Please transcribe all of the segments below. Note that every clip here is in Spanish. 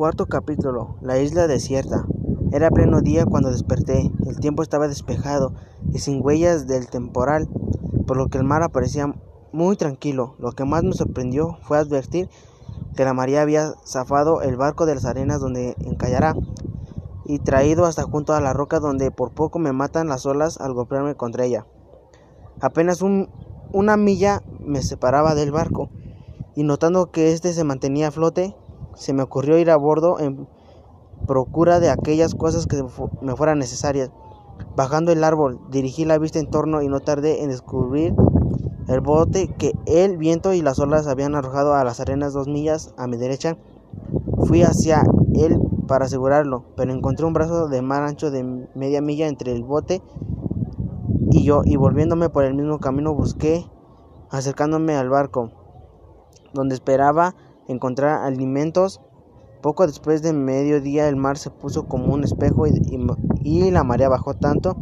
Cuarto capítulo. La isla desierta. Era pleno día cuando desperté. El tiempo estaba despejado y sin huellas del temporal, por lo que el mar aparecía muy tranquilo. Lo que más me sorprendió fue advertir que la María había zafado el barco de las arenas donde encallará y traído hasta junto a la roca donde por poco me matan las olas al golpearme contra ella. Apenas una milla me separaba del barco y notando que éste se mantenía a flote, se me ocurrió ir a bordo en procura de aquellas cosas que me fueran necesarias. Bajando el árbol, dirigí la vista en torno y no tardé en descubrir el bote que el viento y las olas habían arrojado a las arenas dos millas a mi derecha. Fui hacia él para asegurarlo, pero encontré un brazo de mar ancho de media milla entre el bote y yo, y volviéndome por el mismo camino busqué, acercándome al barco, donde esperaba encontrar alimentos. Poco después de mediodía el mar se puso como un espejo y, la marea bajó tanto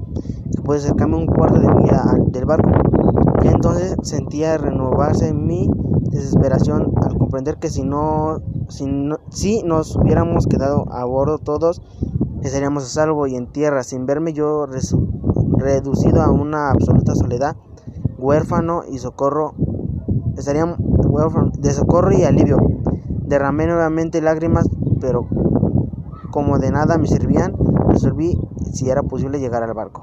que pude acercarme un cuarto de milla del barco. Y entonces sentía renovarse mi desesperación al comprender que si no, si, si nos hubiéramos quedado a bordo todos, estaríamos a salvo y en tierra, sin verme yo reducido a una absoluta soledad, huérfano y socorro, estaríamos de socorro y alivio. Derramé nuevamente lágrimas, pero como de nada me servían, resolví si era posible llegar al barco.